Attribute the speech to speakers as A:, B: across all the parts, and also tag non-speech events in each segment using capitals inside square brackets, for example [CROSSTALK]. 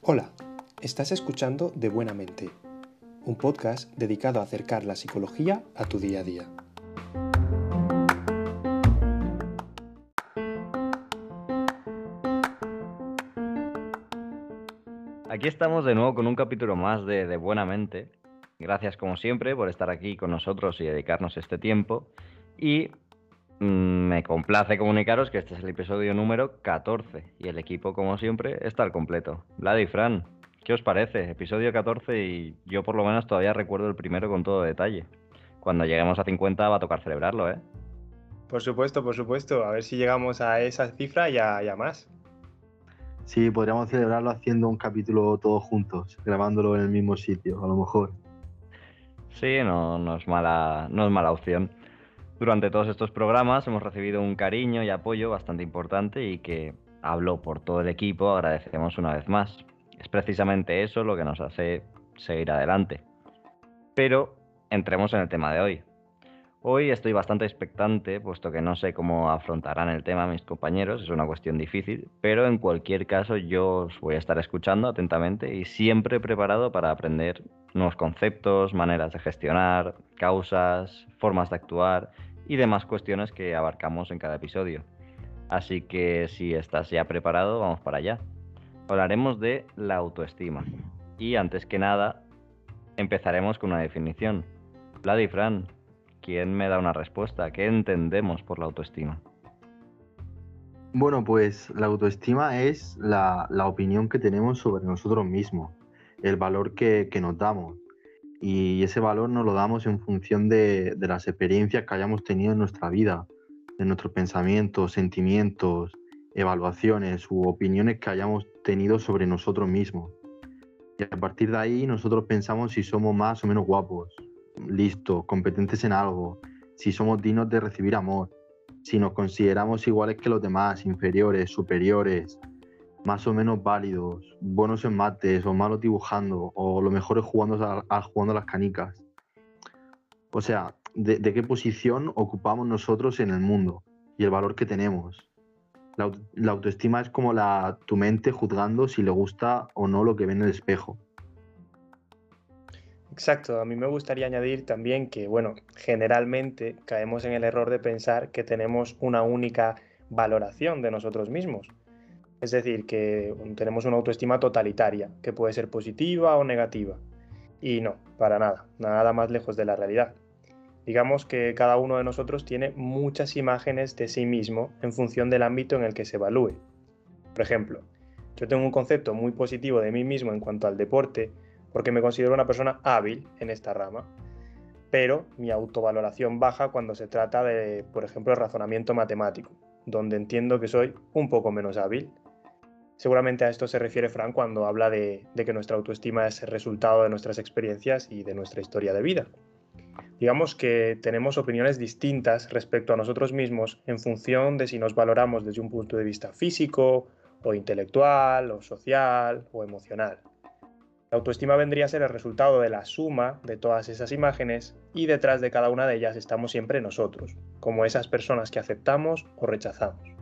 A: Hola, estás escuchando De Buena Mente, un podcast dedicado a acercar la psicología a tu día a día.
B: Aquí estamos de nuevo con un capítulo más de, de Buena Mente. Gracias como siempre por estar aquí con nosotros y dedicarnos este tiempo. Y me complace comunicaros que este es el episodio número 14 y el equipo como siempre está al completo. Vlad y Fran, ¿qué os parece? Episodio 14 y yo por lo menos todavía recuerdo el primero con todo detalle. Cuando lleguemos a 50 va a tocar celebrarlo, ¿eh?
C: Por supuesto, por supuesto. A ver si llegamos a esa cifra y a, más.
D: Sí, podríamos celebrarlo haciendo un capítulo todos juntos, grabándolo en el mismo sitio, a lo mejor.
B: Sí, no, no, es, mala, no es mala opción. Durante todos estos programas hemos recibido un cariño y apoyo bastante importante y que hablo por todo el equipo, agradecemos una vez más. Es precisamente eso lo que nos hace seguir adelante. Pero entremos en el tema de hoy. Hoy estoy bastante expectante, puesto que no sé cómo afrontarán el tema mis compañeros, es una cuestión difícil, pero en cualquier caso yo os voy a estar escuchando atentamente y siempre preparado para aprender nuevos conceptos, maneras de gestionar, causas, formas de actuar y demás cuestiones que abarcamos en cada episodio. Así que si estás ya preparado, vamos para allá. Hablaremos de la autoestima. Y antes que nada, empezaremos con una definición. Vlad y Fran, ¿Quién me da una respuesta? ¿Qué entendemos por la autoestima?
D: Bueno, pues la autoestima es la, opinión que tenemos sobre nosotros mismos, el valor que, nos damos. Y ese valor nos lo damos en función de, de, las experiencias que hayamos tenido en nuestra vida, de nuestros pensamientos, sentimientos, evaluaciones u opiniones que hayamos tenido sobre nosotros mismos. Y a partir de ahí nosotros pensamos si somos más o menos guapos, listos, competentes en algo, si somos dignos de recibir amor, si nos consideramos iguales que los demás, inferiores, superiores, más o menos válidos, buenos en mates o malos dibujando, o lo mejor es jugando a, las canicas. O sea, de, qué posición ocupamos nosotros en el mundo y el valor que tenemos. La, la autoestima es como la, tu mente juzgando si le gusta o no lo que ve en el espejo.
C: Exacto, a mí me gustaría añadir también que, bueno, generalmente caemos en el error de pensar que tenemos una única valoración de nosotros mismos. Es decir, que tenemos una autoestima totalitaria, que puede ser positiva o negativa. Y no, para nada, nada más lejos de la realidad. Digamos que cada uno de nosotros tiene muchas imágenes de sí mismo en función del ámbito en el que se evalúe. Por ejemplo, yo tengo un concepto muy positivo de mí mismo en cuanto al deporte, porque me considero una persona hábil en esta rama, pero mi autovaloración baja cuando se trata de, por ejemplo, razonamiento matemático, donde entiendo que soy un poco menos hábil. Seguramente a esto se refiere Frank cuando habla de, que nuestra autoestima es el resultado de nuestras experiencias y de nuestra historia de vida. Digamos que tenemos opiniones distintas respecto a nosotros mismos en función de si nos valoramos desde un punto de vista físico, o intelectual, o social, o emocional. La autoestima vendría a ser el resultado de la suma de todas esas imágenes y detrás de cada una de ellas estamos siempre nosotros, como esas personas que aceptamos o rechazamos.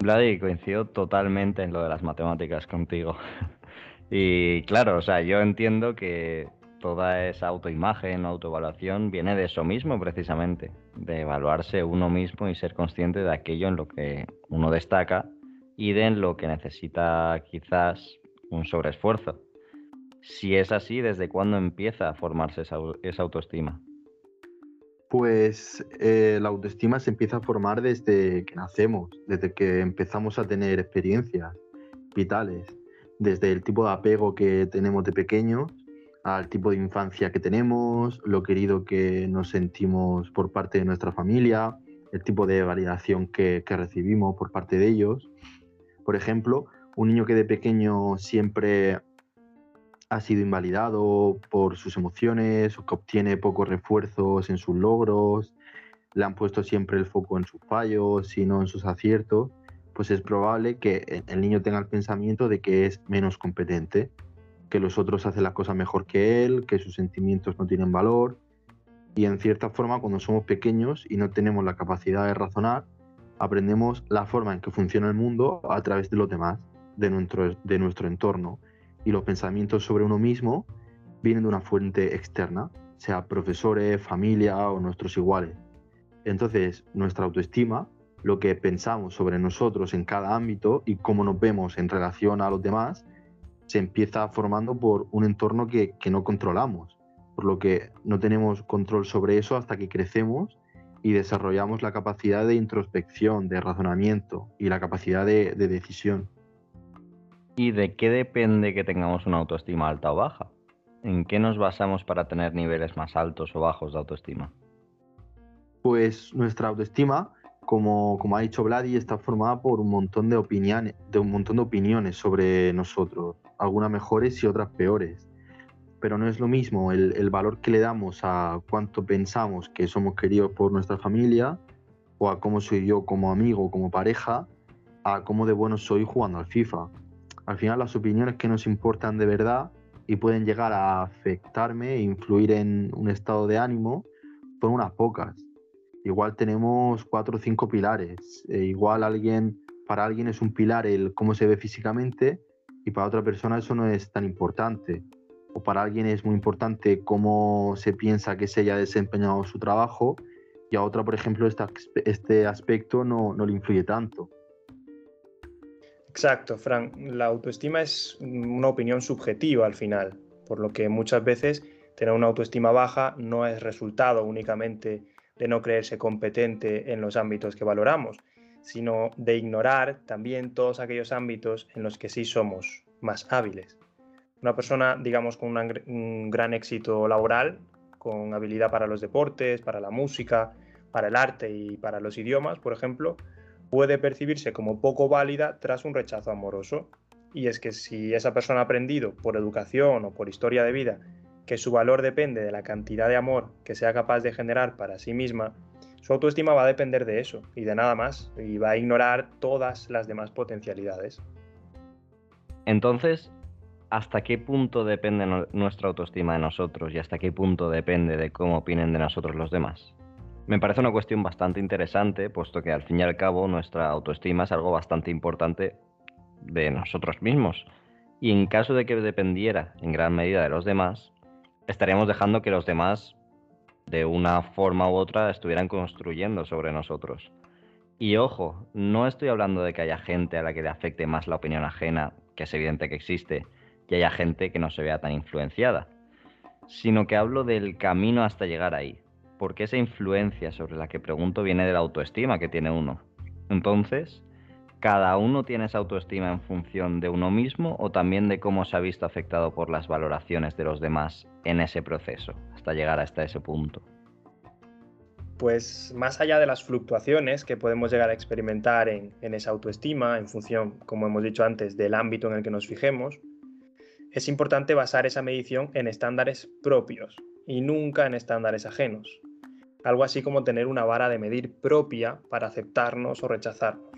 B: Vladi, coincido totalmente en lo de las matemáticas contigo. [LAUGHS] y claro, o sea, yo entiendo que toda esa autoimagen, autoevaluación viene de eso mismo precisamente, de evaluarse uno mismo y ser consciente de aquello en lo que uno destaca y de en lo que necesita quizás un sobreesfuerzo. Si es así, ¿desde cuándo empieza a formarse esa, autoestima?
D: Pues eh, la autoestima se empieza a formar desde que nacemos, desde que empezamos a tener experiencias vitales, desde el tipo de apego que tenemos de pequeños al tipo de infancia que tenemos, lo querido que nos sentimos por parte de nuestra familia, el tipo de validación que recibimos por parte de ellos. Por ejemplo, un niño que de pequeño siempre ha sido invalidado por sus emociones que obtiene pocos refuerzos en sus logros, le han puesto siempre el foco en sus fallos y no en sus aciertos, pues es probable que el niño tenga el pensamiento de que es menos competente, que los otros hacen las cosas mejor que él, que sus sentimientos no tienen valor Y en cierta forma, cuando somos pequeños y no tenemos la capacidad de razonar, aprendemos la forma en que funciona el mundo a través de los demás, de nuestro entorno. Y los pensamientos sobre uno mismo vienen de una fuente externa, sea profesores, familia o nuestros iguales. Entonces, nuestra autoestima, lo que pensamos sobre nosotros en cada ámbito y cómo nos vemos en relación a los demás, se empieza formando por un entorno que, no controlamos, por lo que no tenemos control sobre eso hasta que crecemos y desarrollamos la capacidad de introspección, de razonamiento y la capacidad de decisión.
B: ¿Y de qué depende que tengamos una autoestima alta o baja? ¿En qué nos basamos para tener niveles más altos o bajos de autoestima?
D: Pues nuestra autoestima, como, ha dicho Vladi, está formada por un montón de opiniones, de un montón de opiniones sobre nosotros, algunas mejores y otras peores. Pero no es lo mismo el, el valor que le damos a cuánto pensamos que somos queridos por nuestra familia, o a cómo soy yo como amigo, como pareja, a cómo de bueno soy jugando al FIFA. Al final las opiniones que nos importan de verdad y pueden llegar a afectarme e influir en un estado de ánimo son unas pocas. Igual tenemos cuatro o cinco pilares. E igual alguien, para alguien es un pilar el cómo se ve físicamente y para otra persona eso no es tan importante. O para alguien es muy importante cómo se piensa que se haya desempeñado su trabajo y a otra, por ejemplo, este, aspecto no, no le influye tanto.
C: Exacto, Frank. La autoestima es una opinión subjetiva al final, por lo que muchas veces tener una autoestima baja no es resultado únicamente de no creerse competente en los ámbitos que valoramos, sino de ignorar también todos aquellos ámbitos en los que sí somos más hábiles. Una persona, digamos, con un gran éxito laboral, con habilidad para los deportes, para la música, para el arte y para los idiomas, por ejemplo, puede percibirse como poco válida tras un rechazo amoroso. Y es que si esa persona ha aprendido por educación o por historia de vida que su valor depende de la cantidad de amor que sea capaz de generar para sí misma, su autoestima va a depender de eso y de nada más, y va a ignorar todas las demás potencialidades.
B: Entonces, ¿hasta qué punto depende nuestra autoestima de nosotros y hasta qué punto depende de cómo opinen de nosotros los demás? Me parece una cuestión bastante interesante, puesto que al fin y al cabo nuestra autoestima es algo bastante importante de nosotros mismos. Y en caso de que dependiera en gran medida de los demás, estaríamos dejando que los demás, de una forma u otra, estuvieran construyendo sobre nosotros. Y ojo, no estoy hablando de que haya gente a la que le afecte más la opinión ajena, que es evidente que existe, y haya gente que no se vea tan influenciada, sino que hablo del camino hasta llegar ahí, porque esa influencia sobre la que pregunto viene de la autoestima que tiene uno. Entonces, ¿cada uno tiene esa autoestima en función de uno mismo o también de cómo se ha visto afectado por las valoraciones de los demás en ese proceso, hasta llegar hasta ese punto?
C: Pues más allá de las fluctuaciones que podemos llegar a experimentar en, en esa autoestima, en función, como hemos dicho antes, del ámbito en el que nos fijemos, es importante basar esa medición en estándares propios y nunca en estándares ajenos algo así como tener una vara de medir propia para aceptarnos o rechazarnos.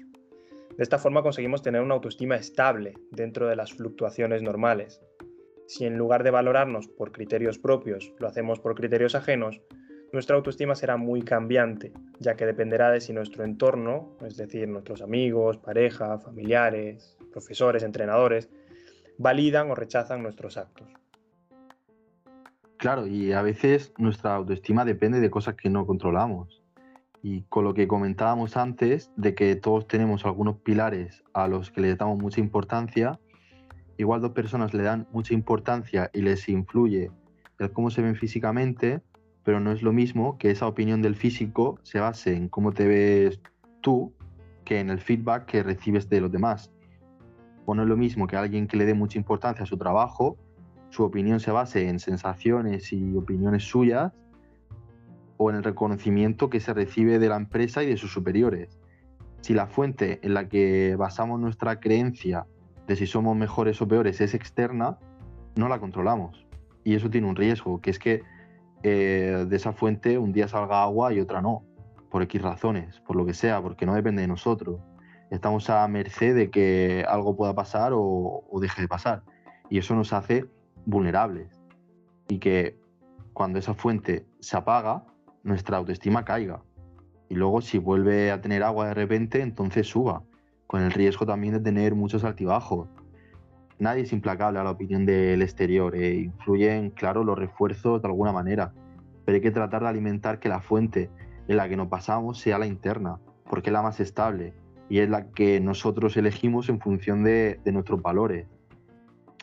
C: De esta forma conseguimos tener una autoestima estable dentro de las fluctuaciones normales. Si en lugar de valorarnos por criterios propios lo hacemos por criterios ajenos, nuestra autoestima será muy cambiante, ya que dependerá de si nuestro entorno, es decir, nuestros amigos, pareja, familiares, profesores, entrenadores, validan o rechazan nuestros actos.
D: Claro, y a veces nuestra autoestima depende de cosas que no controlamos. Y con lo que comentábamos antes, de que todos tenemos algunos pilares a los que le damos mucha importancia, igual dos personas le dan mucha importancia y les influye el cómo se ven físicamente, pero no es lo mismo que esa opinión del físico se base en cómo te ves tú que en el feedback que recibes de los demás. O no es lo mismo que alguien que le dé mucha importancia a su trabajo su opinión se base en sensaciones y opiniones suyas o en el reconocimiento que se recibe de la empresa y de sus superiores. Si la fuente en la que basamos nuestra creencia de si somos mejores o peores es externa, no la controlamos. Y eso tiene un riesgo, que es que eh, de esa fuente un día salga agua y otra no, por X razones, por lo que sea, porque no depende de nosotros. Estamos a merced de que algo pueda pasar o, o deje de pasar. Y eso nos hace vulnerables y que cuando esa fuente se apaga, nuestra autoestima caiga. Y luego si vuelve a tener agua de repente, entonces suba, con el riesgo también de tener muchos altibajos. Nadie es implacable a la opinión del exterior, e influyen, claro, los refuerzos de alguna manera, pero hay que tratar de alimentar que la fuente en la que nos pasamos sea la interna, porque es la más estable y es la que nosotros elegimos en función de, de nuestros valores.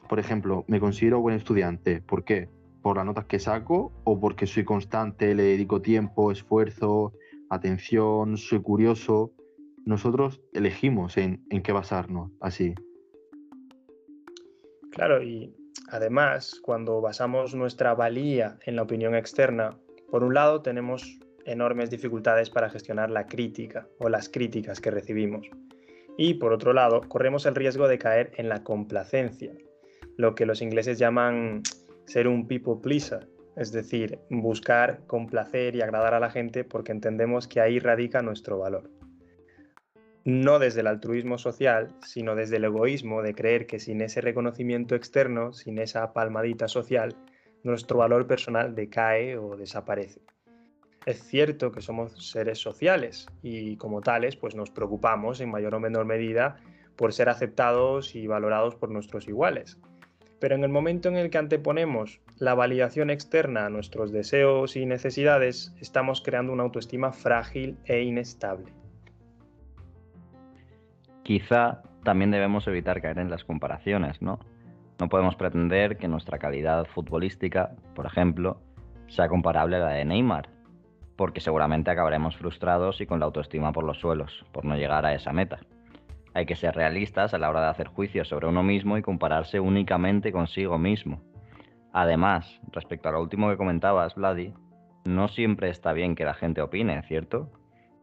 D: Por ejemplo, me considero buen estudiante. ¿Por qué? ¿Por las notas que saco o porque soy constante, le dedico tiempo, esfuerzo, atención, soy curioso? Nosotros elegimos en, qué basarnos, así.
C: Claro, y además, cuando basamos nuestra valía en la opinión externa, por un lado tenemos enormes dificultades para gestionar la crítica o las críticas que recibimos. Y por otro lado, corremos el riesgo de caer en la complacencia, lo que los ingleses llaman ser un people pleaser, es decir, buscar complacer y agradar a la gente porque entendemos que ahí radica nuestro valor. No desde el altruismo social, sino desde el egoísmo de creer que sin ese reconocimiento externo, sin esa palmadita social, nuestro valor personal decae o desaparece. Es cierto que somos seres sociales y como tales pues nos preocupamos en mayor o menor medida por ser aceptados y valorados por nuestros iguales. Pero en el momento en el que anteponemos la validación externa a nuestros deseos y necesidades, estamos creando una autoestima frágil e inestable.
B: Quizá también debemos evitar caer en las comparaciones, ¿no? No podemos pretender que nuestra calidad futbolística, por ejemplo, sea comparable a la de Neymar, porque seguramente acabaremos frustrados y con la autoestima por los suelos, por no llegar a esa meta. Hay que ser realistas a la hora de hacer juicios sobre uno mismo y compararse únicamente consigo mismo. Además, respecto a lo último que comentabas, Vladi, no siempre está bien que la gente opine, ¿cierto?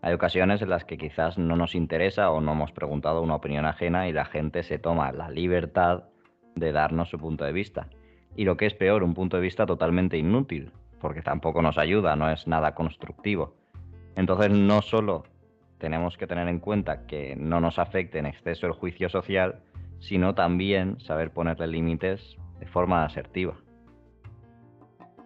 B: Hay ocasiones en las que quizás no nos interesa o no hemos preguntado una opinión ajena y la gente se toma la libertad de darnos su punto de vista. Y lo que es peor, un punto de vista totalmente inútil, porque tampoco nos ayuda, no es nada constructivo. Entonces no solo tenemos que tener en cuenta que no nos afecte en exceso el juicio social, sino también saber ponerle límites de forma asertiva.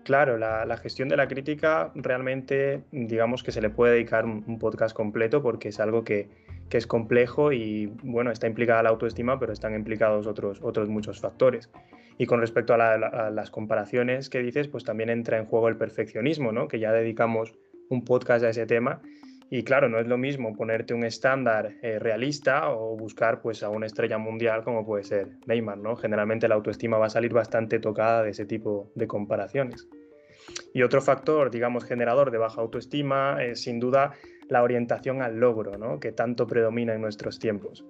C: Claro, la, gestión de la crítica realmente, digamos que se le puede dedicar un, podcast completo porque es algo que, es complejo y, bueno, está implicada la autoestima, pero están implicados otros, otros muchos factores. Y con respecto a, las comparaciones que dices, pues también entra en juego el perfeccionismo, ¿no? que ya dedicamos un podcast a ese tema. Y claro, no es lo mismo ponerte un estándar eh, realista o buscar pues, a una estrella mundial como puede ser Neymar. ¿no? Generalmente la autoestima va a salir bastante tocada de ese tipo de comparaciones. Y otro factor, digamos, generador de baja autoestima es sin duda la orientación al logro, ¿no? que tanto predomina en nuestros tiempos.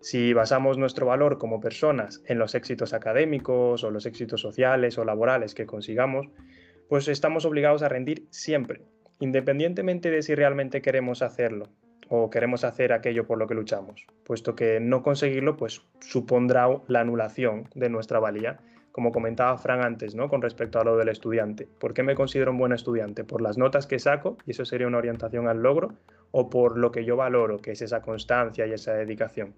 C: Si basamos nuestro valor como personas en los éxitos académicos o los éxitos sociales o laborales que consigamos, pues estamos obligados a rendir siempre, independientemente de si realmente queremos hacerlo o queremos hacer aquello por lo que luchamos, puesto que no conseguirlo pues supondrá la anulación de nuestra valía, como comentaba Fran antes, ¿no? Con respecto a lo del estudiante. ¿Por qué me considero un buen estudiante? ¿Por las notas que saco? Y eso sería una orientación al logro, o por lo que yo valoro, que es esa constancia y esa dedicación.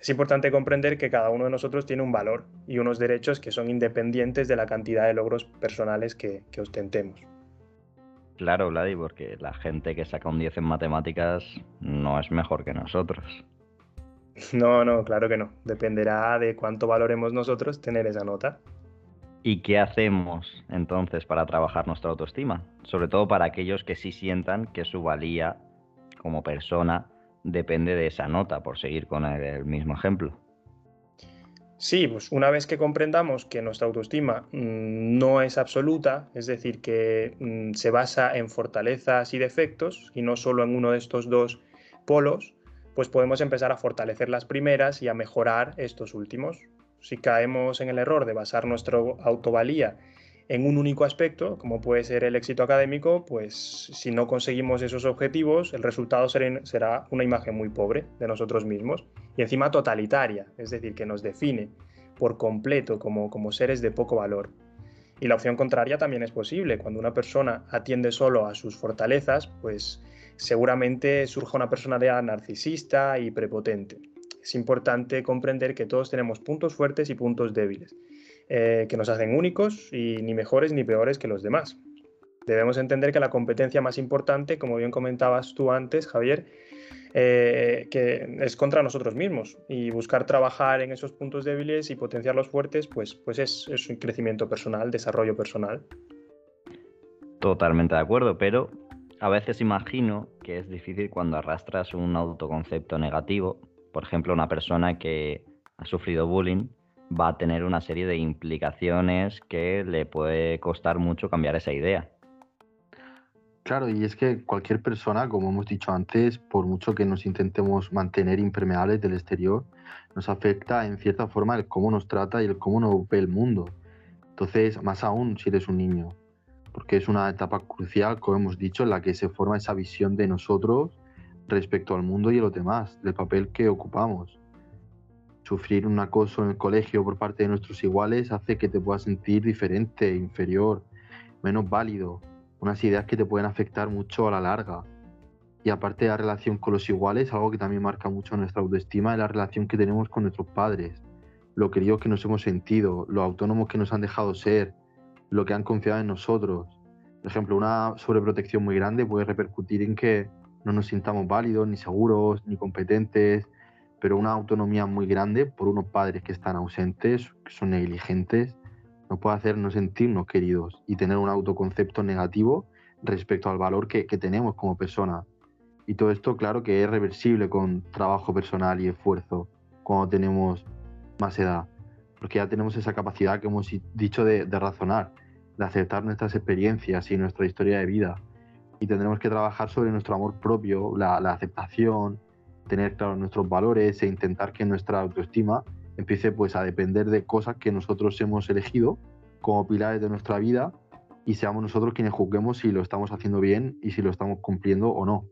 C: Es importante comprender que cada uno de nosotros tiene un valor y unos derechos que son independientes de la cantidad de logros personales que, ostentemos.
B: Claro, Vladi, porque la gente que saca un 10 en matemáticas no es mejor que nosotros. [LAUGHS]
C: No, no, claro que no. Dependerá de cuánto valoremos nosotros tener esa nota.
B: ¿Y qué hacemos entonces para trabajar nuestra autoestima? Sobre todo para aquellos que sí sientan que su valía como persona depende de esa nota, por seguir con el, mismo ejemplo.
C: Sí, pues una vez que comprendamos que nuestra autoestima mm, no es absoluta, es decir, que mm, se basa en fortalezas y defectos y no solo en uno de estos dos polos, pues podemos empezar a fortalecer las primeras y a mejorar estos últimos. Si caemos en el error de basar nuestra autovalía en un único aspecto, como puede ser el éxito académico, pues si no conseguimos esos objetivos, el resultado será una imagen muy pobre de nosotros mismos y encima totalitaria, es decir, que nos define por completo como, seres de poco valor. Y la opción contraria también es posible. Cuando una persona atiende solo a sus fortalezas, pues seguramente surja una personalidad narcisista y prepotente. Es importante comprender que todos tenemos puntos fuertes y puntos débiles eh, que nos hacen únicos y ni mejores ni peores que los demás. Debemos entender que la competencia más importante, como bien comentabas tú antes, Javier, eh, que es contra nosotros mismos y buscar trabajar en esos puntos débiles y potenciar los fuertes, pues, pues es, es un crecimiento personal, desarrollo personal.
B: Totalmente de acuerdo, pero a veces imagino que es difícil cuando arrastras un autoconcepto negativo. Por ejemplo, una persona que ha sufrido bullying va a tener una serie de implicaciones que le puede costar mucho cambiar esa idea.
D: Claro, y es que cualquier persona, como hemos dicho antes, por mucho que nos intentemos mantener impermeables del exterior, nos afecta en cierta forma el cómo nos trata y el cómo nos ve el mundo. Entonces, más aún si eres un niño, porque es una etapa crucial, como hemos dicho, en la que se forma esa visión de nosotros respecto al mundo y a los demás, del papel que ocupamos. Sufrir un acoso en el colegio por parte de nuestros iguales hace que te puedas sentir diferente, inferior, menos válido, unas ideas que te pueden afectar mucho a la larga. Y aparte de la relación con los iguales, algo que también marca mucho nuestra autoestima es la relación que tenemos con nuestros padres, lo queridos que nos hemos sentido, lo autónomos que nos han dejado ser, lo que han confiado en nosotros. Por ejemplo, una sobreprotección muy grande puede repercutir en que no nos sintamos válidos, ni seguros, ni competentes, pero una autonomía muy grande por unos padres que están ausentes, que son negligentes, nos puede hacer no sentirnos queridos y tener un autoconcepto negativo respecto al valor que, tenemos como persona. Y todo esto, claro, que es reversible con trabajo personal y esfuerzo cuando tenemos más edad, porque ya tenemos esa capacidad que hemos dicho de, razonar, de aceptar nuestras experiencias y nuestra historia de vida. Y tendremos que trabajar sobre nuestro amor propio, la aceptación, tener claros nuestros valores e intentar que nuestra autoestima empiece pues a depender de cosas que nosotros hemos elegido como pilares de nuestra vida y seamos nosotros quienes juzguemos si lo estamos haciendo bien y si lo estamos cumpliendo o no.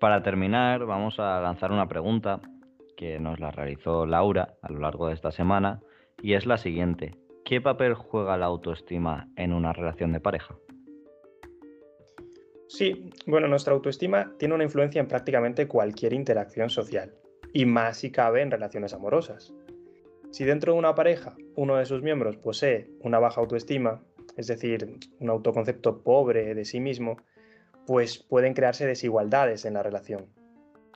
B: Para terminar, vamos a lanzar una pregunta que nos la realizó Laura a lo largo de esta semana y es la siguiente. ¿Qué papel juega la autoestima en una relación de pareja?
C: Sí, bueno, nuestra autoestima tiene una influencia en prácticamente cualquier interacción social y más si cabe en relaciones amorosas. Si dentro de una pareja uno de sus miembros posee una baja autoestima, es decir, un autoconcepto pobre de sí mismo, pues pueden crearse desigualdades en la relación.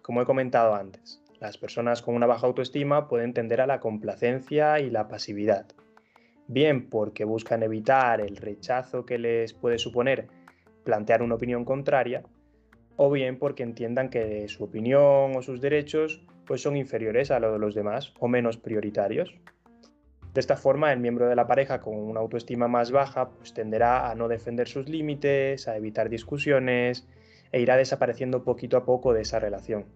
C: Como he comentado antes, las personas con una baja autoestima pueden tender a la complacencia y la pasividad, bien porque buscan evitar el rechazo que les puede suponer plantear una opinión contraria, o bien porque entiendan que su opinión o sus derechos pues son inferiores a los de los demás o menos prioritarios. De esta forma, el miembro de la pareja con una autoestima más baja pues tenderá a no defender sus límites, a evitar discusiones e irá desapareciendo poquito a poco de esa relación.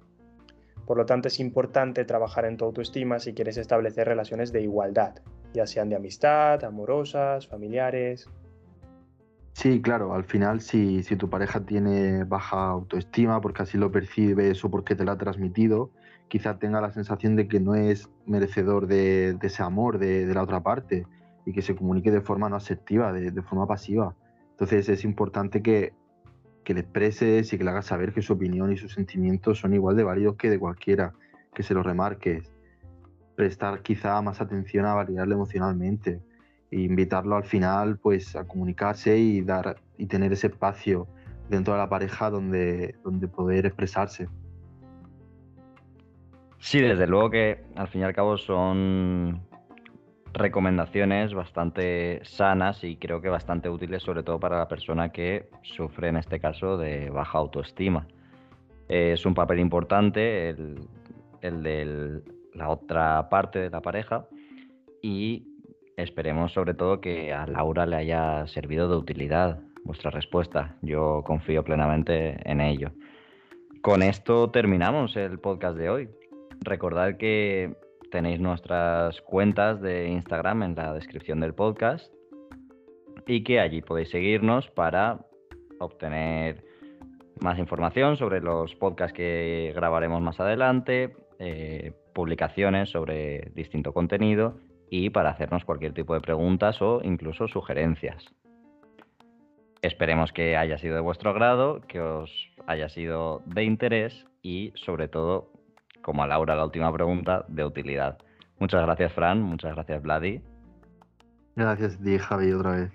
C: Por lo tanto, es importante trabajar en tu autoestima si quieres establecer relaciones de igualdad, ya sean de amistad, amorosas, familiares.
D: Sí, claro, al final si, si tu pareja tiene baja autoestima porque así lo percibes o porque te lo ha transmitido, quizá tenga la sensación de que no es merecedor de, ese amor de, la otra parte y que se comunique de forma no asertiva, de, forma pasiva. Entonces es importante que, que, le expreses y que le hagas saber que su opinión y sus sentimientos son igual de válidos que de cualquiera, que se lo remarques. Prestar quizá más atención a validarle emocionalmente e invitarlo al final pues a comunicarse y dar y tener ese espacio dentro de la pareja donde, donde poder expresarse.
B: Sí, desde luego que al fin y al cabo son recomendaciones bastante sanas y creo que bastante útiles, sobre todo para la persona que sufre en este caso de baja autoestima. Es un papel importante el, de la otra parte de la pareja y esperemos sobre todo que a Laura le haya servido de utilidad vuestra respuesta. Yo confío plenamente en ello. Con esto terminamos el podcast de hoy. Recordad que tenéis nuestras cuentas de Instagram en la descripción del podcast y que allí podéis seguirnos para obtener más información sobre los podcasts que grabaremos más adelante, eh, publicaciones sobre distinto contenido y para hacernos cualquier tipo de preguntas o incluso sugerencias. Esperemos que haya sido de vuestro agrado, que os haya sido de interés y sobre todo como a Laura la última pregunta, de utilidad. Muchas gracias, Fran. Muchas gracias, Vladi.
D: Gracias a ti, Javi, otra vez.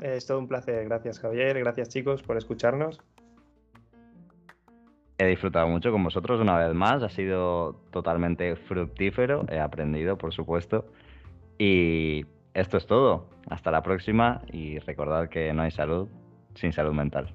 C: Es todo un placer. Gracias, Javier. Gracias, chicos, por escucharnos.
B: He disfrutado mucho con vosotros una vez más, ha sido totalmente fructífero, he aprendido, por supuesto. Y esto es todo. Hasta la próxima y recordad que no hay salud sin salud mental.